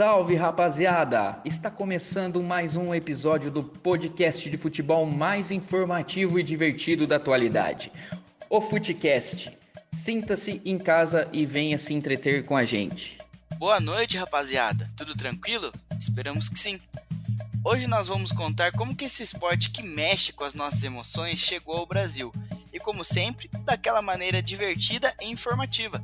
Salve rapaziada! Está começando mais um episódio do podcast de futebol mais informativo e divertido da atualidade, o Futecast. Sinta-se em casa e venha se entreter com a gente. Boa noite, rapaziada. Tudo tranquilo? Esperamos que sim. Hoje nós vamos contar como que esse esporte que mexe com as nossas emoções chegou ao Brasil. E como sempre, daquela maneira divertida e informativa.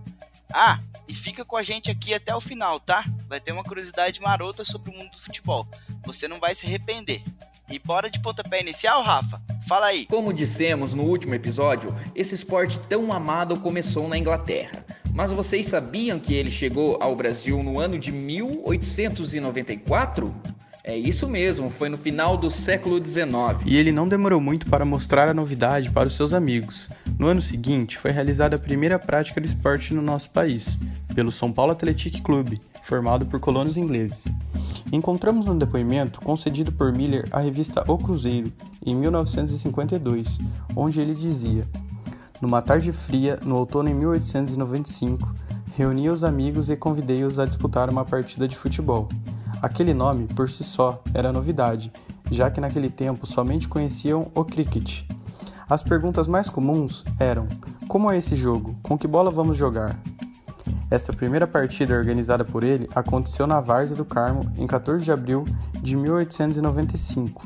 Ah, e fica com a gente aqui até o final, tá? Vai ter uma curiosidade marota sobre o mundo do futebol. Você não vai se arrepender. E bora de pontapé inicial, Rafa? Fala aí. Como dissemos no último episódio, esse esporte tão amado começou na Inglaterra. Mas vocês sabiam que ele chegou ao Brasil no ano de 1894? É isso mesmo, foi no final do século XIX. E ele não demorou muito para mostrar a novidade para os seus amigos. No ano seguinte, foi realizada a primeira prática do esporte no nosso país, pelo São Paulo Athletic Club, formado por colonos ingleses. Encontramos um depoimento concedido por Miller à revista O Cruzeiro, em 1952, onde ele dizia: Numa tarde fria, no outono em 1895, reuni os amigos e convidei-os a disputar uma partida de futebol. Aquele nome, por si só, era novidade, já que naquele tempo somente conheciam o cricket. As perguntas mais comuns eram: Como é esse jogo? Com que bola vamos jogar? Essa primeira partida organizada por ele aconteceu na Várzea do Carmo em 14 de abril de 1895.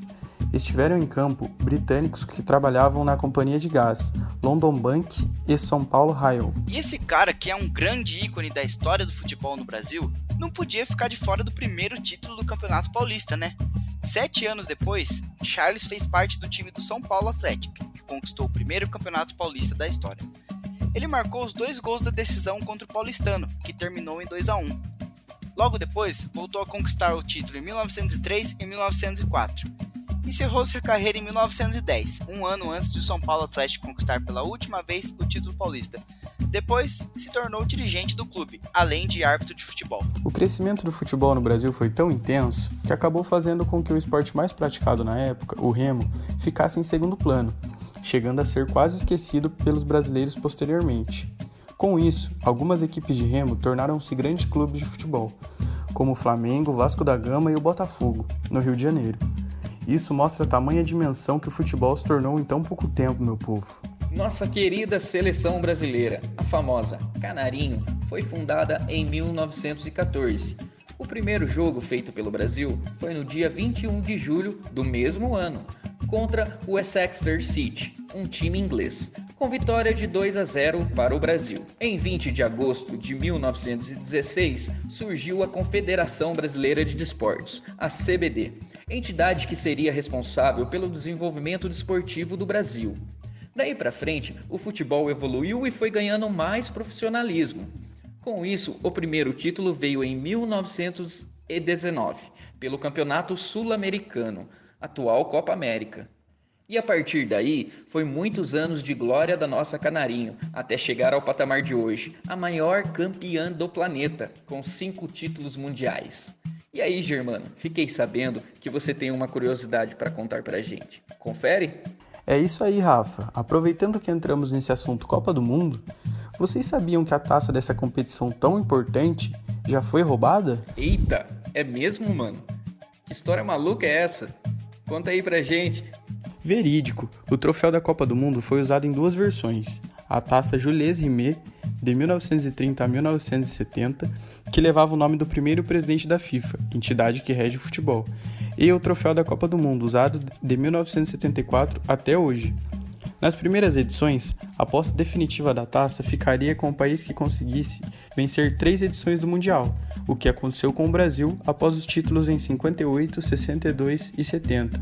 Estiveram em campo britânicos que trabalhavam na companhia de gás London Bank e São Paulo Rail. E esse cara, que é um grande ícone da história do futebol no Brasil, não podia ficar de fora do primeiro título do Campeonato Paulista, né? Sete anos depois, Charles fez parte do time do São Paulo Atlético, que conquistou o primeiro Campeonato Paulista da história. Ele marcou os dois gols da decisão contra o Paulistano, que terminou em 2 a 1. Logo depois, voltou a conquistar o título em 1903 e 1904 encerrou-se a carreira em 1910, um ano antes de o São Paulo Atlético conquistar pela última vez o título paulista. Depois, se tornou dirigente do clube, além de árbitro de futebol. O crescimento do futebol no Brasil foi tão intenso que acabou fazendo com que o esporte mais praticado na época, o remo, ficasse em segundo plano, chegando a ser quase esquecido pelos brasileiros posteriormente. Com isso, algumas equipes de remo tornaram-se grandes clubes de futebol, como o Flamengo, Vasco da Gama e o Botafogo, no Rio de Janeiro. Isso mostra a tamanha dimensão que o futebol se tornou em tão pouco tempo, meu povo. Nossa querida seleção brasileira, a famosa Canarinho, foi fundada em 1914. O primeiro jogo feito pelo Brasil foi no dia 21 de julho do mesmo ano, contra o Exeter City, um time inglês, com vitória de 2 a 0 para o Brasil. Em 20 de agosto de 1916, surgiu a Confederação Brasileira de Desportos, a CBD, entidade que seria responsável pelo desenvolvimento desportivo do Brasil. Daí para frente, o futebol evoluiu e foi ganhando mais profissionalismo. Com isso, o primeiro título veio em 1919, pelo Campeonato Sul-Americano, atual Copa América. E a partir daí, foi muitos anos de glória da nossa Canarinho, até chegar ao patamar de hoje, a maior campeã do planeta, com cinco títulos mundiais. E aí, Germano, fiquei sabendo que você tem uma curiosidade para contar para a gente. Confere? É isso aí, Rafa. Aproveitando que entramos nesse assunto Copa do Mundo, vocês sabiam que a taça dessa competição tão importante já foi roubada? Eita, é mesmo, mano? Que história maluca é essa? Conta aí pra gente. Verídico. O troféu da Copa do Mundo foi usado em duas versões. A taça Jules Rimet, de 1930 a 1970, que levava o nome do primeiro presidente da FIFA, entidade que rege o futebol, e o troféu da Copa do Mundo, usado de 1974 até hoje. Nas primeiras edições, a posse definitiva da taça ficaria com o país que conseguisse vencer três edições do Mundial, o que aconteceu com o Brasil após os títulos em 58, 62 e 70.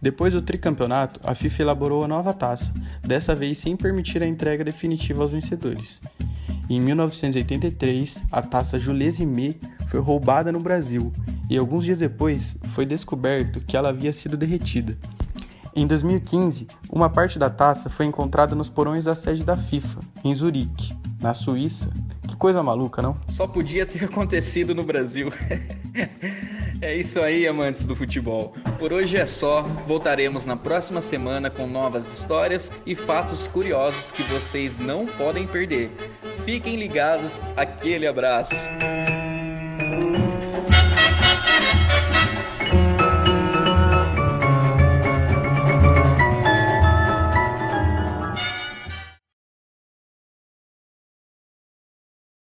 Depois do tricampeonato, a FIFA elaborou a nova taça, dessa vez sem permitir a entrega definitiva aos vencedores. Em 1983, a taça Jules Rimet foi roubada no Brasil e alguns dias depois foi descoberto que ela havia sido derretida. Em 2015, uma parte da taça foi encontrada nos porões da sede da FIFA, em Zurique, na Suíça. Que coisa maluca, não? Só podia ter acontecido no Brasil. é isso aí, amantes do futebol. Por hoje é só. Voltaremos na próxima semana com novas histórias e fatos curiosos que vocês não podem perder. Fiquem ligados. Aquele abraço.